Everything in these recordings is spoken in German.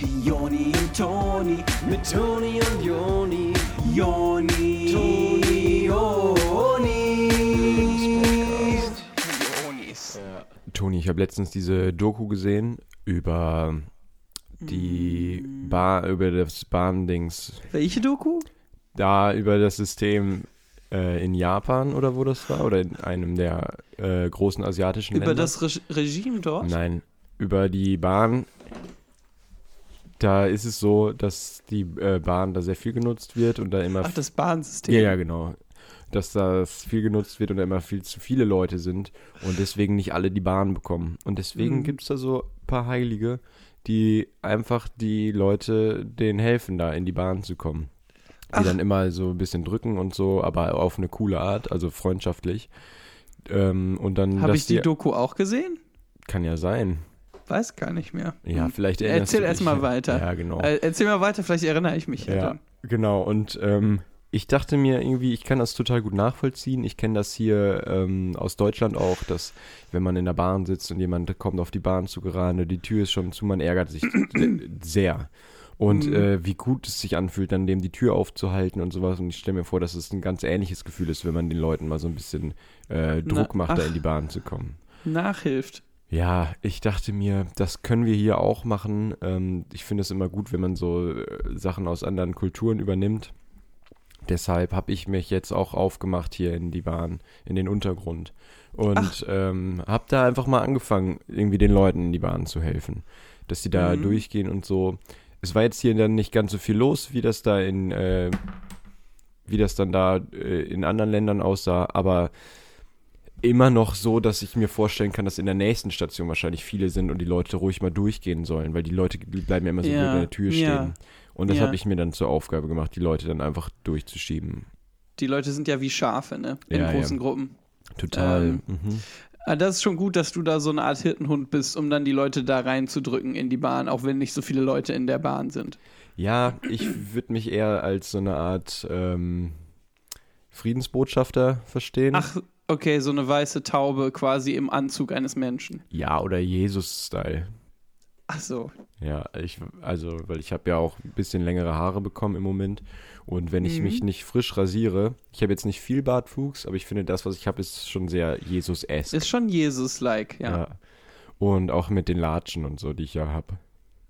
Joni und Toni, mit Toni und Joni, Joni, Toni, Joni. Jonis. Toni, ich habe letztens diese Doku gesehen über die Bar, über das Bahndings, Welche Doku? da über das System äh, in Japan oder wo das war oder in einem der äh, großen asiatischen Über Länder. das Re Regime dort? Nein, über die Bahn. Da ist es so, dass die äh, Bahn da sehr viel genutzt wird und da immer Ach, das Bahnsystem. Ja, ja, genau. Dass das viel genutzt wird und da immer viel zu viele Leute sind und deswegen nicht alle die Bahn bekommen. Und deswegen Mhm. gibt es da so ein paar Heilige, die einfach die Leute denen helfen, da in die Bahn zu kommen. Die Ach. dann immer so ein bisschen drücken und so, aber auf eine coole Art, also freundschaftlich. Ähm, und dann, Habe ich die Doku auch gesehen? kann ja sein. Weiß gar nicht mehr. Ja, Hm. vielleicht erinnerst Erzähl du erst dich. mal weiter. Ja, genau. Äh, erzähl mal weiter, vielleicht erinnere ich mich ja, Ja, dann. genau. Und ähm, ich dachte mir irgendwie, ich kann das total gut nachvollziehen. Ich kenne das hier ähm, aus Deutschland auch, dass wenn man in der Bahn sitzt und jemand kommt auf die Bahn zu gerade, die Tür ist schon zu, man ärgert sich sehr. Und Mhm. äh, wie gut es sich anfühlt, dann dem die Tür aufzuhalten und sowas. Und ich stelle mir vor, dass es ein ganz ähnliches Gefühl ist, wenn man den Leuten mal so ein bisschen äh, Druck Na, macht, da ach. in die Bahn zu kommen. Nachhilft. Ja, ich dachte mir, das können wir hier auch machen. Ähm, ich finde es immer gut, wenn man so äh, Sachen aus anderen Kulturen übernimmt. Deshalb habe ich mich jetzt auch aufgemacht hier in die Bahn, in den Untergrund. Und ähm, habe da einfach mal angefangen, irgendwie den Leuten in die Bahn zu helfen. Dass die da Mhm. durchgehen und so. Es war jetzt hier dann nicht ganz so viel los, wie das da in, äh, wie das dann da äh, in anderen Ländern aussah, aber immer noch so, dass ich mir vorstellen kann, dass in der nächsten Station wahrscheinlich viele sind und die Leute ruhig mal durchgehen sollen, weil die Leute die bleiben ja immer so Ja, an der Tür ja, stehen. Und das ja. habe ich mir dann zur Aufgabe gemacht, die Leute dann einfach durchzuschieben. Die Leute sind ja wie Schafe, ne? In Ja, ja. großen Gruppen. Total. Ähm, mhm. Ah, Das ist schon gut, dass du da so eine Art Hirtenhund bist, um dann die Leute da reinzudrücken in die Bahn, auch wenn nicht so viele Leute in der Bahn sind. Ja, ich würde mich eher als so eine Art ähm, Friedensbotschafter verstehen. Ach, okay, so eine weiße Taube quasi im Anzug eines Menschen. Ja, oder Jesus-Style. Ach so. Ja, ich, also, weil ich habe ja auch ein bisschen längere Haare bekommen im Moment. Und wenn ich Mhm. mich nicht frisch rasiere, ich habe jetzt nicht viel Bartwuchs, aber ich finde, das, was ich habe, ist schon sehr Jesus-esque. Ist schon Jesus-like, ja. ja. Und auch mit den Latschen und so, die ich ja habe.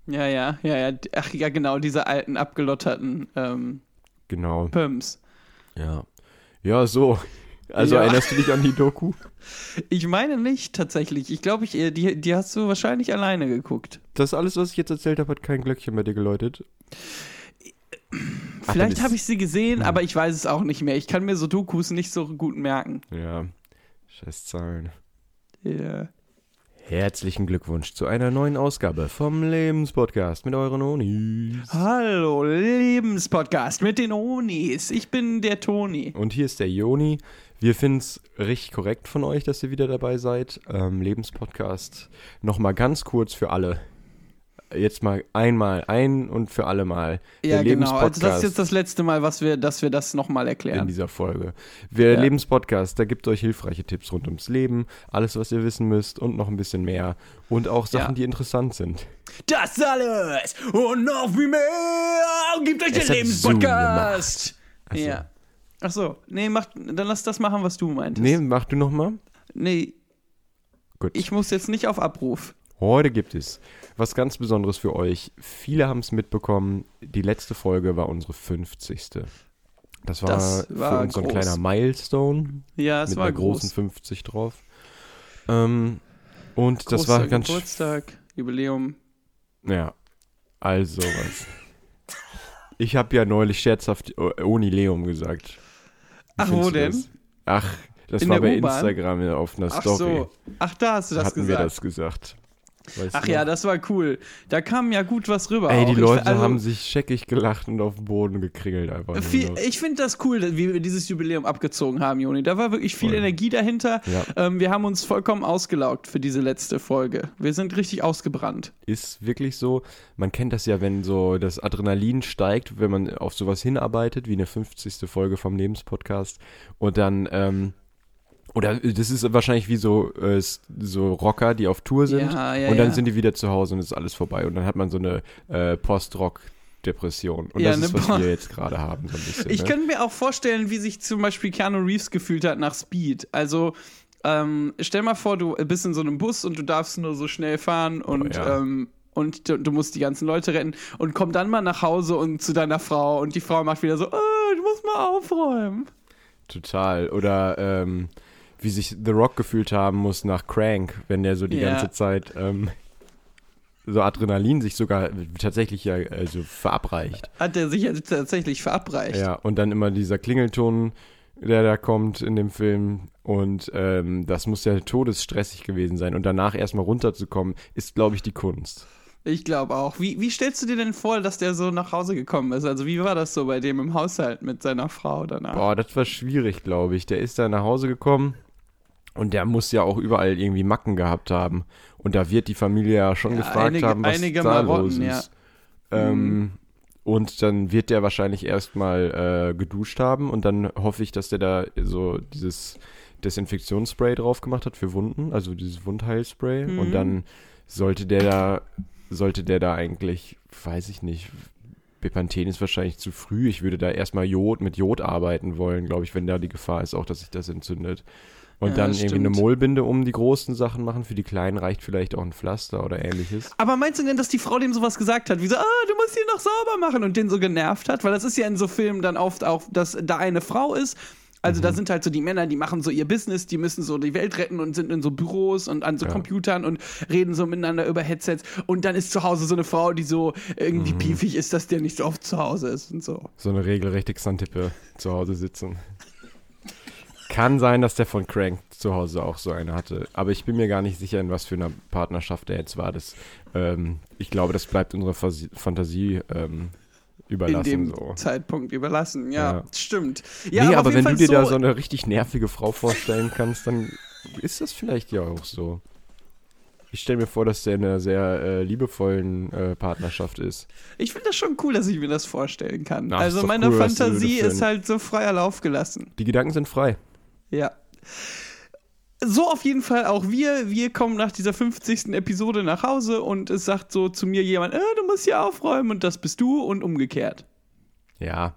Ja, ja, ja, ja. Ach ja, genau, diese alten, abgelotterten ähm, Genau. Pumps. Ja. Ja, so. Also Ja. erinnerst du dich an die Doku? Ich meine nicht tatsächlich. Ich glaube, ich, äh, die, die hast du wahrscheinlich alleine geguckt. Das alles, was ich jetzt erzählt habe, hat kein Glöckchen bei dir geläutet. Vielleicht habe ich sie gesehen, Hm. aber ich weiß es auch nicht mehr. Ich kann mir so Dokus nicht so gut merken. Ja. Scheiß Zahlen. Ja. Herzlichen Glückwunsch zu einer neuen Ausgabe vom Lebenspodcast mit euren Onis. Hallo, Lebenspodcast mit den Onis. Ich bin der Toni. Und hier ist der Joni. Wir finden es richtig korrekt von euch, dass ihr wieder dabei seid. Ähm, Lebenspodcast. Nochmal ganz kurz für alle. Jetzt mal einmal, ein und für alle Mal. Ja, Der genau. Also das ist jetzt das letzte Mal, was wir, dass wir das nochmal in erklären. dieser Folge. Wir Ja. Lebenspodcast, da gibt euch hilfreiche Tipps rund ums Leben, alles, was ihr wissen müsst und noch ein bisschen mehr. Und auch Sachen, Ja. die interessant sind. Das alles und noch viel mehr gibt euch Es der Lebenspodcast. Ach so. Ja. Ach so, nee, mach, dann lass das machen, was du meintest. Nee, mach du nochmal. nee, Gut. ich muss jetzt nicht auf Abruf. Heute gibt es was ganz Besonderes für euch. Viele haben es mitbekommen. Die letzte Folge war unsere 50. Das war, Das für war uns so ein groß. kleiner Milestone Ja, es mit war einer großen groß. 50 drauf. Ähm, und das Großer war ganz. Geburtstag, Jubiläum. Ja, also was. Ich habe ja neulich scherzhaft Onileum gesagt. Wie Ach, wo denn? Das? Ach, das In war bei? Instagram auf einer Ach Story. so. Ach, da hast du das hatten gesagt. wir das gesagt. Weißt Ach ja, noch? das war cool. Da kam ja gut was rüber. Ey, auch. die Ich- Leute also, haben sich scheckig gelacht und auf den Boden gekringelt einfach. Viel, ich finde das cool, wie wir dieses Jubiläum abgezogen haben, Joni. Da war wirklich viel Voll. Energie dahinter. Ja. Ähm, wir haben uns vollkommen ausgelaugt für diese letzte Folge. Wir sind richtig ausgebrannt. Ist wirklich so. Man kennt das ja, wenn so das Adrenalin steigt, wenn man auf sowas hinarbeitet, wie eine 50. Folge vom Lebenspodcast. Und dann ähm, Oder äh, das ist wahrscheinlich wie so, äh, so Rocker, die auf Tour sind. Ja, ja, und dann ja. sind die wieder zu Hause und ist alles vorbei. Und dann hat man so eine äh, Post-Rock-Depression. Und Ja, das ist, eine was Po- wir jetzt gerade haben, so ein bisschen. Ich ne? könnte mir auch vorstellen, wie sich zum Beispiel Keanu Reeves gefühlt hat nach Speed. Also, ähm, stell mal vor, du bist in so einem Bus und du darfst nur so schnell fahren und, ja. ähm, und du, du musst die ganzen Leute retten und komm dann mal nach Hause und zu deiner Frau und die Frau macht wieder so, oh, du musst mal aufräumen. Total. Oder ähm, wie sich The Rock gefühlt haben muss nach Crank, wenn der so die Ja. ganze Zeit ähm, so Adrenalin sich sogar tatsächlich ja also verabreicht. Hat er sich jetzt tatsächlich verabreicht. Ja, und dann immer dieser Klingelton, der da kommt in dem Film. Und ähm, das muss ja todesstressig gewesen sein. Und danach erstmal runterzukommen, ist, glaube ich, die Kunst. Ich glaube auch. Wie, wie stellst du dir denn vor, dass der so nach Hause gekommen ist? Also, wie war das so bei dem im Haushalt mit seiner Frau danach? Boah, das war schwierig, glaube ich. Der ist da nach Hause gekommen und der muss ja auch überall irgendwie Macken gehabt haben. Und da wird die Familie ja schon Ja, gefragt einige- haben, was einige da Marotten, los ja. ist. Ähm, und dann wird der wahrscheinlich erstmal äh, geduscht haben und dann hoffe ich, dass der da so dieses Desinfektionsspray drauf gemacht hat für Wunden, also dieses Wundheilspray. Mhm. Und dann sollte der da, sollte der da eigentlich, weiß ich nicht, Bepanthen ist wahrscheinlich zu früh. Ich würde da erstmal Jod mit Jod arbeiten wollen, glaube ich, wenn da die Gefahr ist, auch dass sich das entzündet. Und Ja, dann das irgendwie eine stimmt. Mohlbinde um die großen Sachen machen. Für die kleinen reicht vielleicht auch ein Pflaster oder ähnliches. Aber meinst du denn, dass die Frau dem sowas gesagt hat? Wie so, ah, du musst hier noch sauber machen und den so genervt hat? Weil das ist ja in so Filmen dann oft auch, dass da eine Frau ist. Also Mhm. da sind halt so die Männer, die machen so ihr Business, die müssen so die Welt retten und sind in so Büros und an so Ja. Computern und reden so miteinander über Headsets. Und dann ist zu Hause so eine Frau, die so irgendwie Mhm. piefig ist, dass der nicht so oft zu Hause ist und so. So eine regelrechte Xantippe zu Hause sitzen. Kann sein, dass der von Crank zu Hause auch so eine hatte. Aber ich bin mir gar nicht sicher, in was für einer Partnerschaft der jetzt war. Das, ähm, ich glaube, das bleibt unserer Fantasie ähm, In überlassen. dem so. Zeitpunkt überlassen. Ja, Ja. stimmt. Ja, nee, aber jeden wenn du dir da so eine richtig nervige Frau vorstellen kannst, dann ist das vielleicht ja auch so. Ich stelle mir vor, dass der in einer sehr äh, liebevollen äh, Partnerschaft ist. Ich finde das schon cool, dass ich mir das vorstellen kann. Ach, also meine cool, Fantasie ist halt so freier Lauf gelassen. Die Gedanken sind frei. Ja. So auf jeden Fall auch wir. Wir kommen nach dieser 50. Episode nach Hause und es sagt so zu mir jemand, äh, du musst hier aufräumen und das bist du und umgekehrt. Ja.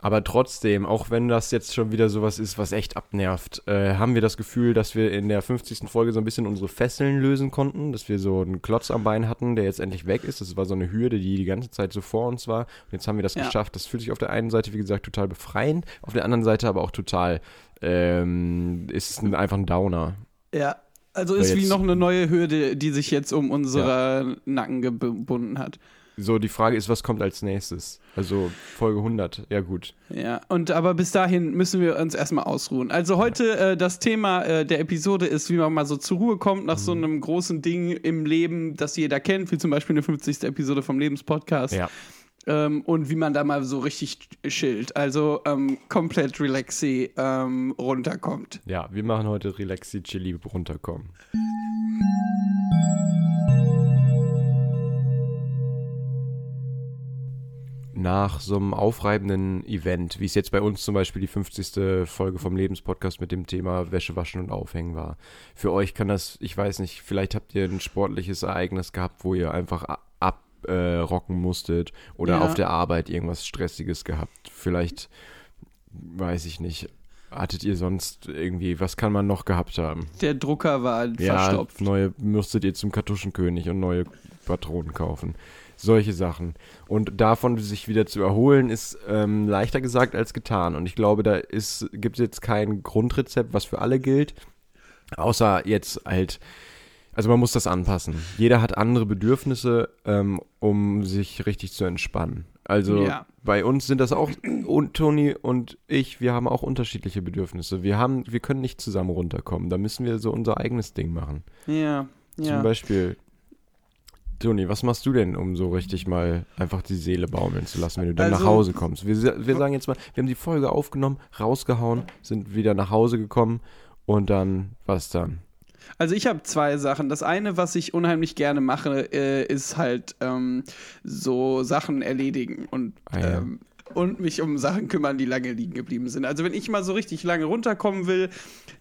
Aber trotzdem, auch wenn das jetzt schon wieder sowas ist, was echt abnervt, äh, haben wir das Gefühl, dass wir in der 50. Folge so ein bisschen unsere Fesseln lösen konnten, dass wir so einen Klotz am Bein hatten, der jetzt endlich weg ist. Das war so eine Hürde, die die ganze Zeit so vor uns war. Und jetzt haben wir das Ja. geschafft. Das fühlt sich auf der einen Seite, wie gesagt, total befreiend, auf der anderen Seite aber auch total, ähm, ist ein, einfach ein Downer. Ja. Also So, ist wie jetzt- noch eine neue Hürde, die sich jetzt um unsere Nacken gebunden hat. So, die Frage ist, was kommt als nächstes? Also Folge 100, ja gut. Ja, und aber bis dahin müssen wir uns erstmal ausruhen. Also heute äh, das Thema äh, der Episode ist, wie man mal so zur Ruhe kommt nach Mhm. so einem großen Ding im Leben, das jeder kennt, wie zum Beispiel eine 50. Episode vom Lebenspodcast. Ja. Ähm, und wie man da mal so richtig chillt. Also ähm, komplett relaxy ähm, runterkommt. Ja, wir machen heute Relaxi Chili runterkommen. Nach so einem aufreibenden Event, wie es jetzt bei uns zum Beispiel die 50. Folge vom Lebenspodcast mit dem Thema Wäsche waschen und aufhängen war. Für euch kann das, ich weiß nicht, vielleicht habt ihr ein sportliches Ereignis gehabt, wo ihr einfach äh, rocken musstet oder Ja. auf der Arbeit irgendwas Stressiges gehabt. Vielleicht, weiß ich nicht, hattet ihr sonst irgendwie, was kann man noch gehabt haben? Der Drucker war Ja, verstopft. neue musstet ihr zum Kartuschenkönig und neue Patronen kaufen. Solche Sachen. Und davon sich wieder zu erholen, ist ähm, leichter gesagt als getan. Und ich glaube, da gibt es jetzt kein Grundrezept, was für alle gilt. Außer jetzt halt, also man muss das anpassen. Jeder hat andere Bedürfnisse, ähm, um sich richtig zu entspannen. Also Ja. bei uns sind das auch, und Toni und ich, wir haben auch unterschiedliche Bedürfnisse. Wir haben, wir können nicht zusammen runterkommen. Da müssen wir so unser eigenes Ding machen. Ja, Zum ja. Beispiel, Toni, was machst du denn, um so richtig mal einfach die Seele baumeln zu lassen, wenn du dann Also- nach Hause kommst? Wir, wir sagen jetzt mal, wir haben die Folge aufgenommen, rausgehauen, sind wieder nach Hause gekommen und dann, was dann? Also ich habe zwei Sachen. Das eine, was ich unheimlich gerne mache, äh, ist halt ähm, so Sachen erledigen und Ah, ja. ähm, und mich um Sachen kümmern, die lange liegen geblieben sind. Also wenn ich mal so richtig lange runterkommen will,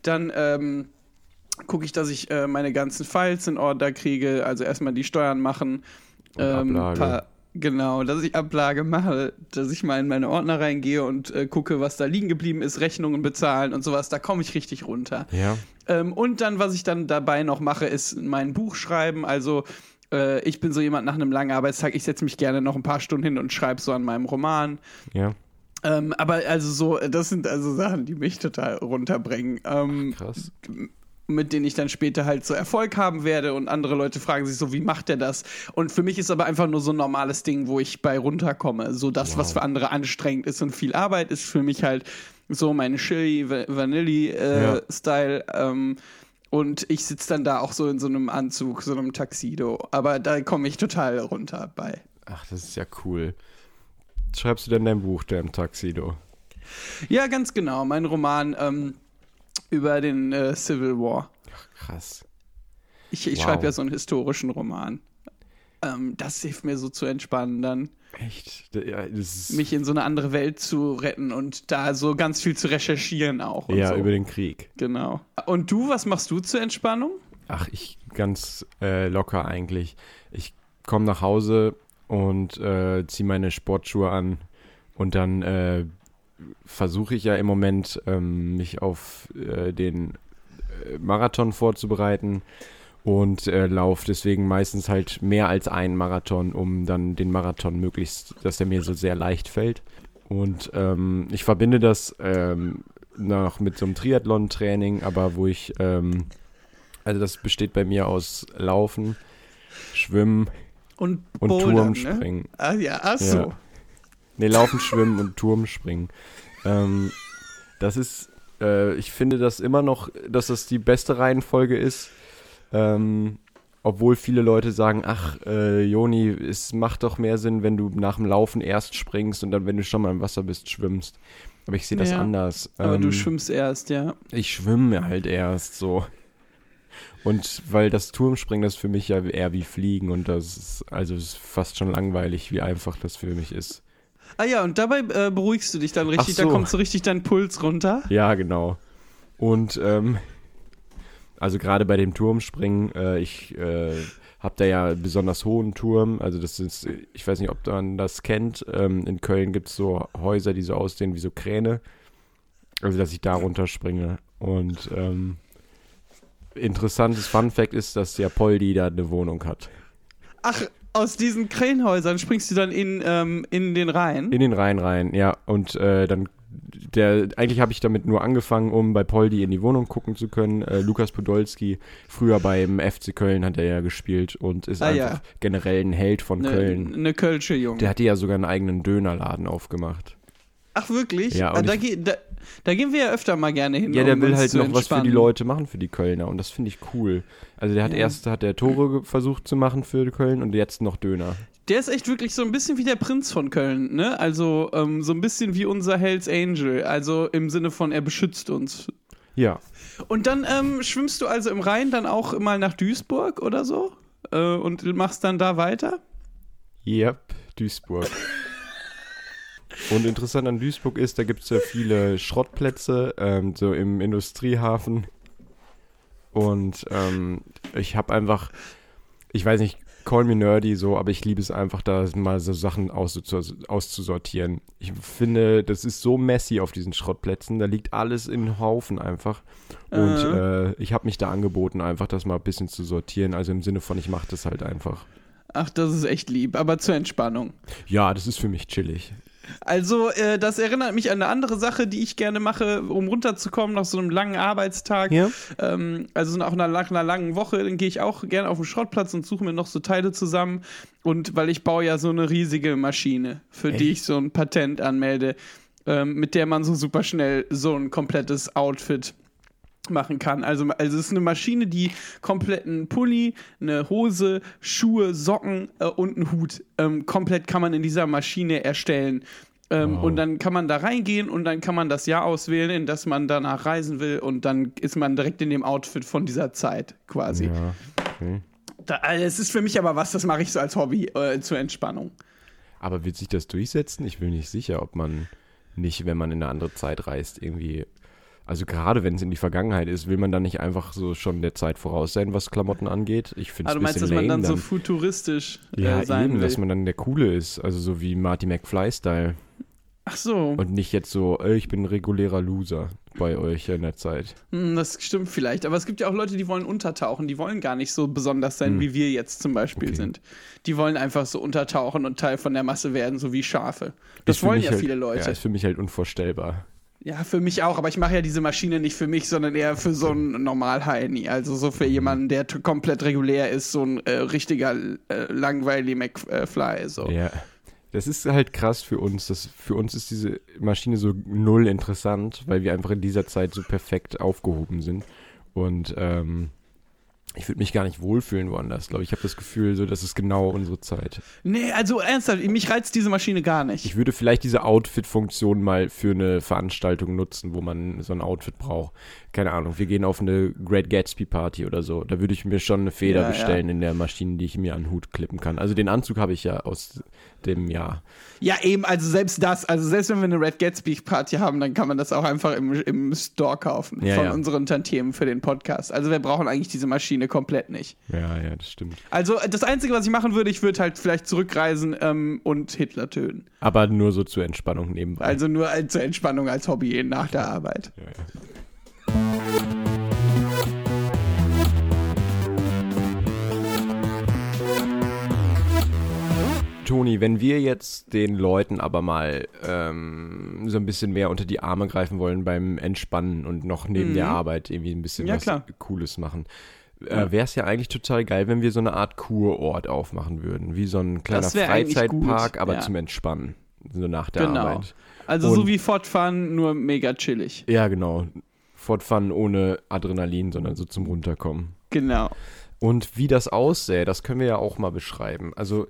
dann ähm, gucke ich, dass ich äh, meine ganzen Files in Order kriege. Also erstmal die Steuern machen. Und Ablage. paar- genau, dass ich Ablage mache, dass ich mal in meine Ordner reingehe und äh, gucke, was da liegen geblieben ist, Rechnungen bezahlen und sowas. Da komme ich richtig runter. Ja. Ähm, und dann, was ich dann dabei noch mache, ist mein Buch schreiben. Also äh, ich bin so jemand nach einem langen Arbeitstag, ich setze mich gerne noch ein paar Stunden hin und schreibe so an meinem Roman. Ja. Ähm, aber also so, das sind also Sachen, die mich total runterbringen. Ähm, Krass. Mit denen ich dann später halt so Erfolg haben werde und andere Leute fragen sich so, wie macht er das? Und für mich ist aber einfach nur so ein normales Ding, wo ich bei runterkomme. So das, was Wow. für andere anstrengend ist und viel Arbeit ist für mich halt so mein Chili Va- Vanilli äh, Ja. Style. Ähm, und ich sitze dann da auch so in so einem Anzug, so einem Taxido. Aber da komme ich total runter bei. Ach, das ist ja cool. Schreibst du denn dein Buch, der im Taxido? Ja, ganz genau. Mein Roman ähm, über den äh, Civil War. Krass. Ich, ich Wow. schreibe ja so einen historischen Roman. Ähm, das hilft mir so zu entspannen, dann Echt? Ja, das ist, mich in so eine andere Welt zu retten und da so ganz viel zu recherchieren auch. Ja, so. über den Krieg. Genau. Und du, was machst du zur Entspannung? Ach, ich ganz äh, locker eigentlich. Ich komme nach Hause und äh, ziehe meine Sportschuhe an und dann äh, versuche ich ja im Moment ähm, mich auf äh, den äh, Marathon vorzubereiten und äh, laufe deswegen meistens halt mehr als einen Marathon, um dann den Marathon möglichst, dass der mir so sehr leicht fällt. Und ähm, ich verbinde das ähm, noch mit so einem Triathlon-Training, aber wo ich ähm, also das besteht bei mir aus Laufen, Schwimmen Und, und Bouldern, Turmspringen. Ne? Ah, ja, ach so. Ja. Nee, Laufen, Schwimmen und Turmspringen. Ähm, das ist, äh, ich finde das immer noch, dass das die beste Reihenfolge ist. Ähm, obwohl viele Leute sagen, ach, äh, Joni, es macht doch mehr Sinn, wenn du nach dem Laufen erst springst und dann, wenn du schon mal im Wasser bist, schwimmst. Aber ich sehe das Ja. anders. Aber du Ähm, schwimmst erst, ja. ich schwimme halt erst so. Und weil das Turmspringen das für mich ja eher wie Fliegen und das ist, also es ist fast schon langweilig, wie einfach das für mich ist. Ah ja, und dabei äh, beruhigst du dich dann richtig, so. da kommt so richtig dein Puls runter. Ja, genau. Und ähm, also gerade bei dem Turmspringen, äh, ich äh, habe da ja einen besonders hohen Turm, also das ist, ich weiß nicht, ob man das kennt, ähm, in Köln gibt es so Häuser, die so aussehen wie so Kräne, also dass ich da runterspringe und ähm, interessantes Fun Fact ist, dass ja Poldi da eine Wohnung hat. Ach, aus diesen Krähenhäusern springst du dann in, ähm, in den Rhein. In den Rhein rein, ja. Und äh, dann, der, eigentlich habe ich damit nur angefangen, um bei Poldi in die Wohnung gucken zu können. Äh, Lukas Podolski, früher beim FC Köln hat er ja gespielt und ist Ah, einfach ja. generell ein Held von Eine Köln. ne Kölsche Junge. Der hatte ja sogar einen eigenen Dönerladen aufgemacht. Ach, wirklich? Ja, ah, und da, ich- da, da gehen wir ja öfter mal gerne hin. Ja, der um will halt noch was für die entspannen. Leute machen, für die Kölner. Und das finde ich cool. Also der hat Ja. erst hat der Tore versucht zu machen für Köln und jetzt noch Döner. Der ist echt wirklich so ein bisschen wie der Prinz von Köln, ne? Also ähm, so ein bisschen wie unser Hells Angel. Also im Sinne von, er beschützt uns. Ja. Und dann ähm, schwimmst du also im Rhein dann auch mal nach Duisburg oder so? Äh, und machst dann da weiter? Yep, Duisburg. Und interessant an Duisburg ist, da gibt es ja viele Schrottplätze, ähm, so im Industriehafen. Und ähm, ich habe einfach, ich weiß nicht, call me nerdy so, aber ich liebe es einfach, da mal so Sachen auszu- auszusortieren. Ich finde, das ist so messy auf diesen Schrottplätzen, da liegt alles in Haufen einfach. Und Äh. äh, ich habe mich da angeboten, einfach das mal ein bisschen zu sortieren. Also im Sinne von, ich mache das halt einfach. Ach, das ist echt lieb, aber zur Entspannung. Ja, das ist für mich chillig. Also, äh, das erinnert mich an eine andere Sache, die ich gerne mache, um runterzukommen nach so einem langen Arbeitstag. Ja. Ähm, also nach einer, nach einer langen Woche, dann gehe ich auch gerne auf den Schrottplatz und suche mir noch so Teile zusammen. Und weil ich baue ja so eine riesige Maschine, für die ich so ein Patent anmelde, ähm, mit der man so super schnell so ein komplettes Outfit machen kann. Also, also es ist eine Maschine, die kompletten Pulli, eine Hose, Schuhe, Socken äh, und einen Hut ähm, komplett kann man in dieser Maschine erstellen. Ähm, Wow. Und dann kann man da reingehen und dann kann man das Jahr auswählen, in das man danach reisen will und dann ist man direkt in dem Outfit von dieser Zeit quasi. Ja, okay. Da, also es ist für mich aber was, das mache ich so als Hobby äh, zur Entspannung. Aber wird sich das durchsetzen? Ich bin nicht sicher, ob man nicht, wenn man in eine andere Zeit reist, irgendwie. Also gerade wenn es in die Vergangenheit ist, will man dann nicht einfach so schon der Zeit voraus sein, was Klamotten angeht? Ich finde es Aber ein du meinst, bisschen dass man lame dann, so futuristisch äh, ja, sein eben, will? dass man dann der Coole ist. Also so wie Marty McFly-Style. Ach so, Und nicht jetzt so, ich bin ein regulärer Loser bei euch in der Zeit. hm, das stimmt vielleicht. Aber es gibt ja auch Leute, die wollen untertauchen. Die wollen gar nicht so besonders sein, Hm. wie wir jetzt zum Beispiel Okay. sind. Die wollen einfach so untertauchen und Teil von der Masse werden, so wie Schafe. Das für wollen ja halt, viele Leute. Ja, ist für mich halt unvorstellbar. Ja, für mich auch, aber ich mache ja diese Maschine nicht für mich, sondern eher für so einen Normal-Heini. Also so für jemanden, der komplett regulär ist, so ein äh, richtiger äh, langweilig McFly. So. Ja. Das ist halt krass für uns. Das, für uns ist diese Maschine so null interessant, weil wir einfach in dieser Zeit so perfekt aufgehoben sind. Und ähm, ich würde mich gar nicht wohlfühlen woanders, glaube ich. Ich habe das Gefühl, so, das ist genau unsere Zeit. Nee, also ernsthaft, mich reizt diese Maschine gar nicht. Ich würde vielleicht diese Outfit-Funktion mal für eine Veranstaltung nutzen, wo man so ein Outfit braucht. Keine Ahnung, wir gehen auf eine Great Gatsby-Party oder so. Da würde ich mir schon eine Feder Ja, ja. bestellen in der Maschine, die ich mir an den Hut klippen kann. Also den Anzug habe ich ja aus dem Jahr. Ja, eben, also selbst das, also selbst wenn wir eine Red Gatsby Party haben, dann kann man das auch einfach im, im Store kaufen Ja, von ja. unseren Tantiemen für den Podcast. Also wir brauchen eigentlich diese Maschine komplett nicht. Ja, ja, das stimmt. Also das Einzige, was ich machen würde, ich würde halt vielleicht zurückreisen ähm, und Hitler töten. Aber nur so zur Entspannung nebenbei. Also nur als, zur Entspannung als Hobby nach der Arbeit. ja, ja. Toni, wenn wir jetzt den Leuten aber mal ähm, so ein bisschen mehr unter die Arme greifen wollen beim Entspannen und noch neben Mhm. der Arbeit irgendwie ein bisschen Ja, was klar. Cooles machen. Äh, wäre es ja eigentlich total geil, wenn wir so eine Art Kurort aufmachen würden. Wie so ein kleiner Freizeitpark, aber ja. zum Entspannen. So nach der Genau. Arbeit. Also so Und- wie fortfahren, nur mega chillig. Ja, genau. Fortfahren ohne Adrenalin, sondern so zum Runterkommen. Genau. Und wie das aussähe, das können wir ja auch mal beschreiben. Also,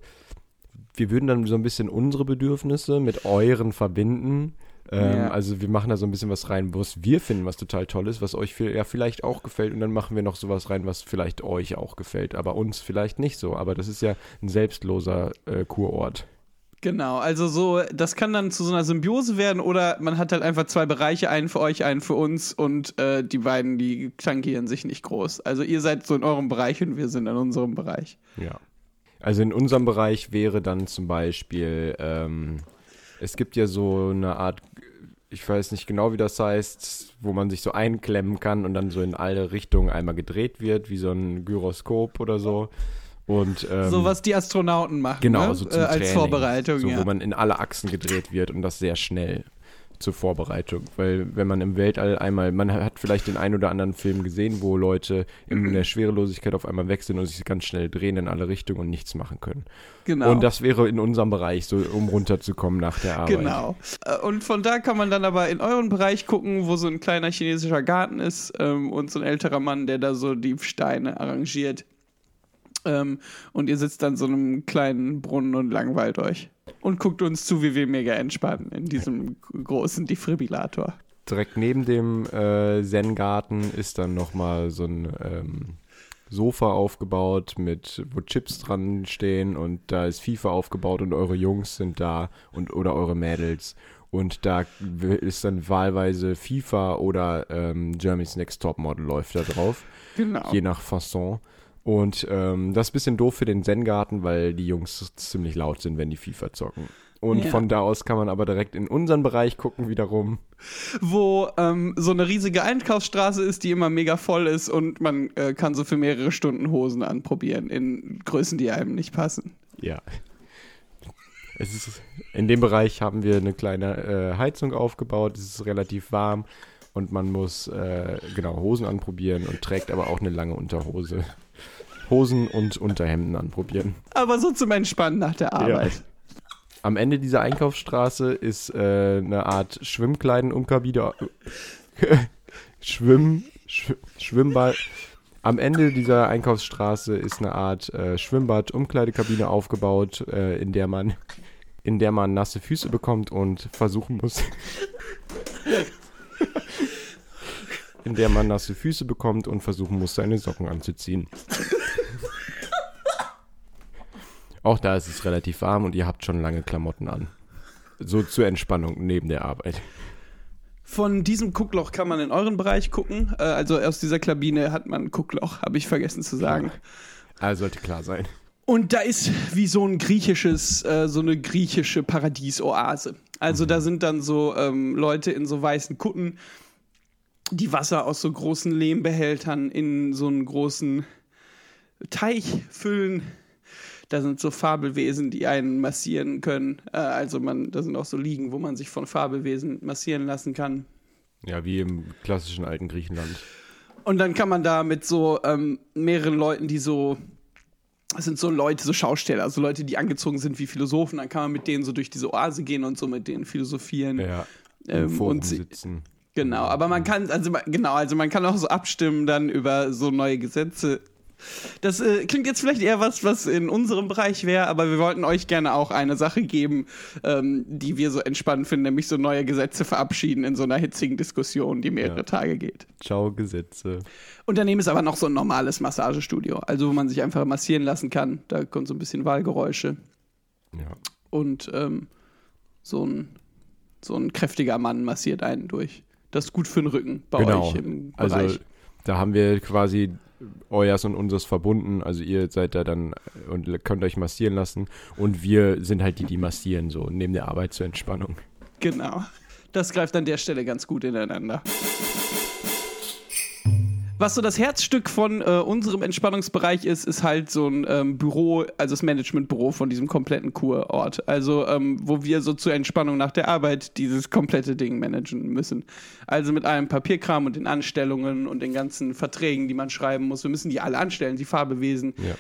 wir würden dann so ein bisschen unsere Bedürfnisse mit euren verbinden. Ähm, Ja. Also, wir machen da so ein bisschen was rein, was wir finden, was total toll ist, was euch viel, ja vielleicht auch gefällt. Und dann machen wir noch sowas rein, was vielleicht euch auch gefällt, aber uns vielleicht nicht so. Aber das ist ja ein selbstloser äh, Kurort. Genau, also so, das kann dann zu so einer Symbiose werden oder man hat halt einfach zwei Bereiche, einen für euch, einen für uns und äh, die beiden, die tankieren sich nicht groß. Also ihr seid so in eurem Bereich und wir sind in unserem Bereich. Ja. Also in unserem Bereich wäre dann zum Beispiel, ähm, es gibt ja so eine Art, ich weiß nicht genau, wie das heißt, wo man sich so einklemmen kann und dann so in alle Richtungen einmal gedreht wird, wie so ein Gyroskop oder so. Und ähm, so was die Astronauten machen, genau, ne? so zum äh, als Training, Vorbereitung, so, ja. wo man in alle Achsen gedreht wird und das sehr schnell zur Vorbereitung. Weil wenn man im Weltall einmal, man hat vielleicht den einen oder anderen Film gesehen, wo Leute in der Schwerelosigkeit auf einmal weg sind und sich ganz schnell drehen in alle Richtungen und nichts machen können. genau. Und das wäre in unserem Bereich, so um runterzukommen nach der Arbeit. Genau. Äh, Und von da kann man dann aber in euren Bereich gucken, wo so ein kleiner chinesischer Garten ist ähm, und so ein älterer Mann, der da so die Steine arrangiert. Ähm, und ihr sitzt an so einem kleinen Brunnen und langweilt euch. Und guckt uns zu, wie wir mega entspannen in diesem großen Defibrillator. Direkt neben dem äh, Zen-Garten ist dann nochmal so ein ähm, Sofa aufgebaut, mit wo Chips dran stehen und da ist FIFA aufgebaut und eure Jungs sind da und oder eure Mädels. Und da ist dann wahlweise FIFA oder ähm, Germany's Next Topmodel läuft da drauf. Genau. je nach Fasson. Und ähm, das ist ein bisschen doof für den Zen-Garten, weil die Jungs ziemlich laut sind, wenn die FIFA zocken. Und Ja. von da aus kann man aber direkt in unseren Bereich gucken wiederum. Wo ähm, so eine riesige Einkaufsstraße ist, die immer mega voll ist und man äh, kann so für mehrere Stunden Hosen anprobieren in Größen, die einem nicht passen. Ja. Es ist, in dem Bereich haben wir eine kleine äh, Heizung aufgebaut. Es ist relativ warm und man muss äh, genau Hosen anprobieren und trägt aber auch eine lange Unterhose. Hosen und Unterhemden anprobieren. Aber so zum Entspannen nach der Arbeit. Am Ende dieser Einkaufsstraße ist äh, eine Art Schwimmkleiden-Umkabine. Schwimm, Sch Schwimmbad. Am Ende dieser Einkaufsstraße ist eine Art äh, Schwimmbad-Umkleidekabine aufgebaut, äh, in der man in der man nasse Füße bekommt und versuchen muss. In der man nasse Füße bekommt und versuchen muss, seine Socken anzuziehen. Auch da ist es relativ warm und ihr habt schon lange Klamotten an. So zur Entspannung neben der Arbeit. Von diesem Guckloch kann man in euren Bereich gucken. Äh, also aus dieser Kabine hat man ein Guckloch, habe ich vergessen zu sagen. Also sollte klar sein. Und da ist wie so ein griechisches, äh, so eine griechische Paradiesoase. Also da sind dann so ähm, Leute in so weißen Kutten, die Wasser aus so großen Lehmbehältern in so einen großen Teich füllen. Da sind so Fabelwesen, die einen massieren können. Äh, also man, da sind auch so Liegen, wo man sich von Fabelwesen massieren lassen kann. Ja, wie im klassischen alten Griechenland. Und dann kann man da mit so ähm, mehreren Leuten, die so, das sind so Leute, so Schausteller, also Leute, die angezogen sind wie Philosophen, dann kann man mit denen so durch diese Oase gehen und so mit denen philosophieren. Ja. Ähm, und sitzen. Genau, aber man kann, also genau, also man kann auch so abstimmen dann über so neue Gesetze. Das äh, klingt jetzt vielleicht eher was, was in unserem Bereich wäre, aber wir wollten euch gerne auch eine Sache geben, ähm, die wir so entspannend finden, nämlich so neue Gesetze verabschieden in so einer hitzigen Diskussion, die mehrere Ja. Tage geht. Ciao, Gesetze. Und daneben ist aber noch so ein normales Massagestudio, also wo man sich einfach massieren lassen kann. Da kommt so ein bisschen Wahlgeräusche Ja. und ähm, so, ein, so ein kräftiger Mann massiert einen durch. Das ist gut für den Rücken bei Genau. euch im Also Bereich. da haben wir quasi euers und unseres verbunden. Also ihr seid da dann und könnt euch massieren lassen. Und wir sind halt die, die massieren, so neben der Arbeit zur Entspannung. Genau. Das greift an der Stelle ganz gut ineinander. Was so das Herzstück von äh, unserem Entspannungsbereich ist, ist halt so ein ähm, Büro, also das Managementbüro von diesem kompletten Kurort. Also, ähm, wo wir so zur Entspannung nach der Arbeit dieses komplette Ding managen müssen. Also mit allem Papierkram und den Anstellungen und den ganzen Verträgen, die man schreiben muss. Wir müssen die alle anstellen, die Farbewesen. Ja.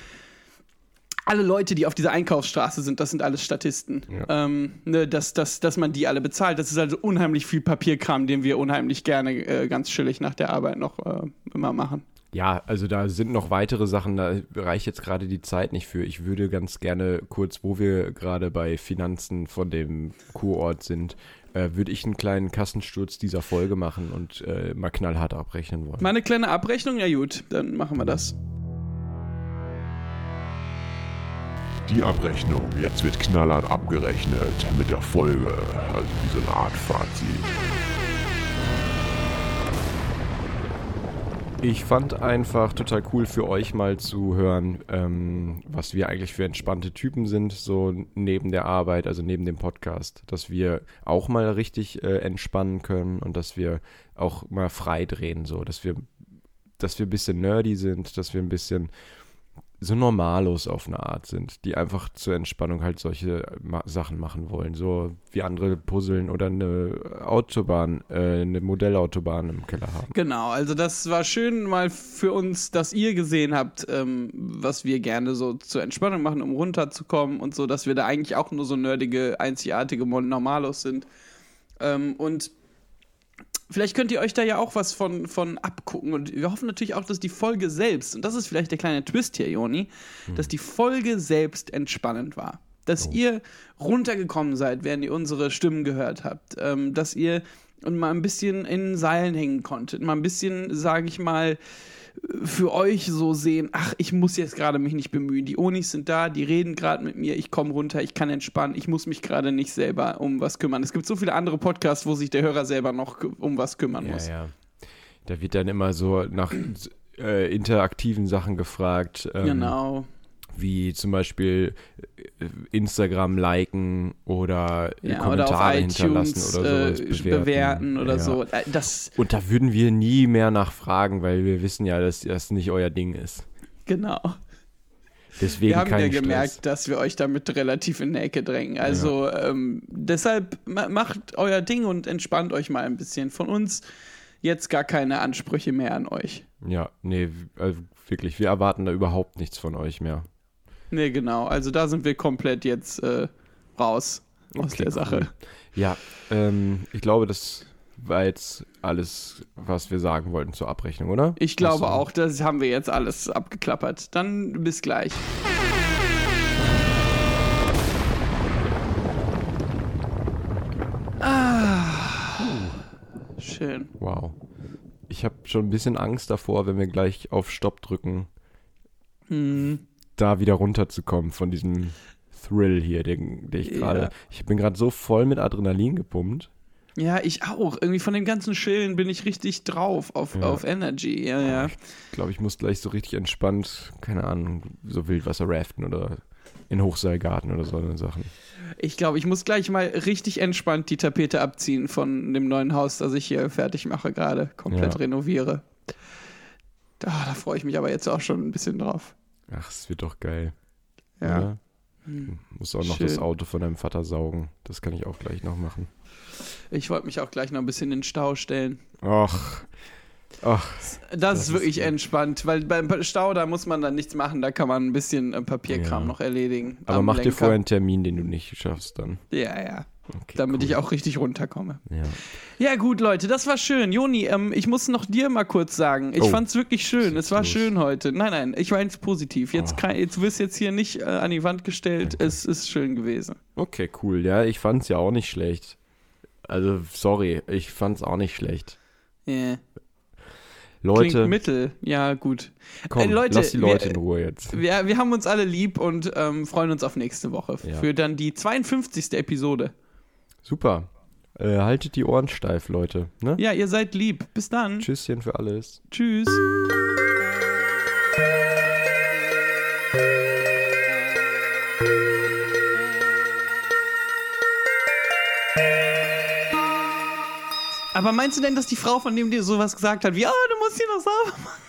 Alle Leute, die auf dieser Einkaufsstraße sind, das sind alles Statisten. Ja. Ähm, ne, dass, dass, dass man die alle bezahlt. Das ist also unheimlich viel Papierkram, den wir unheimlich gerne äh, ganz chillig nach der Arbeit noch äh, immer machen. Ja, also da sind noch weitere Sachen, da reicht jetzt gerade die Zeit nicht für. Ich würde ganz gerne kurz, wo wir gerade bei Finanzen von dem Kurort sind, äh, würde ich einen kleinen Kassensturz dieser Folge machen und äh, mal knallhart abrechnen wollen. Mal eine kleine Abrechnung? Ja gut, dann machen wir das. Die Abrechnung. Jetzt wird knallhart abgerechnet mit der Folge. Also eine Art Fazit. Ich fand einfach total cool für euch mal zu hören, ähm, was wir eigentlich für entspannte Typen sind, so neben der Arbeit, also neben dem Podcast, dass wir auch mal richtig äh, entspannen können und dass wir auch mal frei drehen, so, dass wir, dass wir ein bisschen nerdy sind, dass wir ein bisschen so normalos auf eine Art sind, die einfach zur Entspannung halt solche Ma Sachen machen wollen, so wie andere puzzeln oder eine Autobahn, äh, eine Modellautobahn im Keller haben. Genau, also das war schön mal für uns, dass ihr gesehen habt, ähm, was wir gerne so zur Entspannung machen, um runterzukommen und so, dass wir da eigentlich auch nur so nerdige, einzigartige Normalos sind. Ähm, und vielleicht könnt ihr euch da ja auch was von, von abgucken. Und wir hoffen natürlich auch, dass die Folge selbst, und das ist vielleicht der kleine Twist hier, Joni, dass die Folge selbst entspannend war. Dass ihr runtergekommen seid, während ihr unsere Stimmen gehört habt. Ähm, dass ihr und mal ein bisschen in Seilen hängen konntet. Mal ein bisschen, sage ich mal, für euch so sehen, ach, ich muss jetzt gerade mich nicht bemühen. Die Onis sind da, die reden gerade mit mir, ich komme runter, ich kann entspannen, ich muss mich gerade nicht selber um was kümmern. Es gibt so viele andere Podcasts, wo sich der Hörer selber noch um was kümmern muss. Ja, ja. Da wird dann immer so nach äh, interaktiven Sachen gefragt. Ähm, Genau. Wie zum Beispiel äh, Instagram liken oder Ja, oder Kommentare iTunes hinterlassen oder äh, sowas bewerten. oder Ja. so. Äh, Das, Und da würden wir nie mehr nachfragen, weil wir wissen ja, dass das nicht euer Ding ist. genau. Deswegen Wir haben ja Stress. gemerkt, dass wir euch damit relativ in die Ecke drängen. Also ähm, deshalb ma macht euer Ding und entspannt euch mal ein bisschen. Von uns jetzt gar keine Ansprüche mehr an euch. Ja, nee, also wirklich, wir erwarten da überhaupt nichts von euch mehr. Nee, genau. Also da sind wir komplett jetzt äh, raus aus Okay, der Sache. cool. Ja, ähm, ich glaube, das war jetzt alles, was wir sagen wollten zur Abrechnung, oder? Ich glaube du- auch, das haben wir jetzt alles abgeklappert. Dann bis gleich. Ah, schön. Wow. Ich habe schon ein bisschen Angst davor, wenn wir gleich auf Stopp drücken, Hm. Da wieder runterzukommen von diesem Thrill hier, den, den ich Ja. gerade. Ich bin gerade so voll mit Adrenalin gepumpt. Ja, ich auch. Irgendwie von dem ganzen Chillen bin ich richtig drauf auf, Ja. auf Energy. Ja, ja. Ich glaube, ich muss gleich so richtig entspannt, keine Ahnung, so Wildwasser raften oder in Hochseilgarten oder so eine Sachen. Ich glaube, ich muss gleich mal richtig entspannt die Tapete abziehen von dem neuen Haus, das ich hier fertig mache gerade. Komplett Ja. renoviere. Ah, da freue ich mich aber jetzt auch schon ein bisschen drauf. Ach, es wird doch geil. Ja. Oder? Muss auch noch das Schön. Auto von deinem Vater saugen. Das kann ich auch gleich noch machen. Ich wollte mich auch gleich noch ein bisschen in den Stau stellen. Ach. Ach, Das, ist ist wirklich gut. entspannt, weil beim Stau, da muss man dann nichts machen, da kann man ein bisschen äh, Papierkram Ja. noch erledigen. aber mach dir Lenker. vorher einen Termin, den du nicht schaffst dann. Ja, ja. Okay, Damit cool. ich auch richtig runterkomme. Ja. Ja, gut, Leute, das war schön. Joni, ähm, ich muss noch dir mal kurz sagen. Ich Oh. fand's wirklich schön. Es war los? schön heute. Nein, nein, ich war jetzt positiv. Jetzt, Oh. kann, jetzt wirst jetzt hier nicht äh, an die Wand gestellt. Es ist schön gewesen. Okay, cool. Ja, ich fand's ja auch nicht schlecht. Also, sorry, ich fand's auch nicht schlecht. Yeah. Leute, Klingt mittel. Ja, gut. komm, Äh, Leute, lass die Leute wir- in Ruhe jetzt. Wir, wir haben uns alle lieb und ähm, freuen uns auf nächste Woche. Ja. Für dann die 52. Episode. Super. Äh, haltet die Ohren steif, Leute. Ne? Ja, ihr seid lieb. Bis dann. Tschüsschen für alles. Tschüss. Aber meinst du denn, dass die Frau, von dem dir sowas gesagt hat, wie, ah, du musst hier noch sauber machen?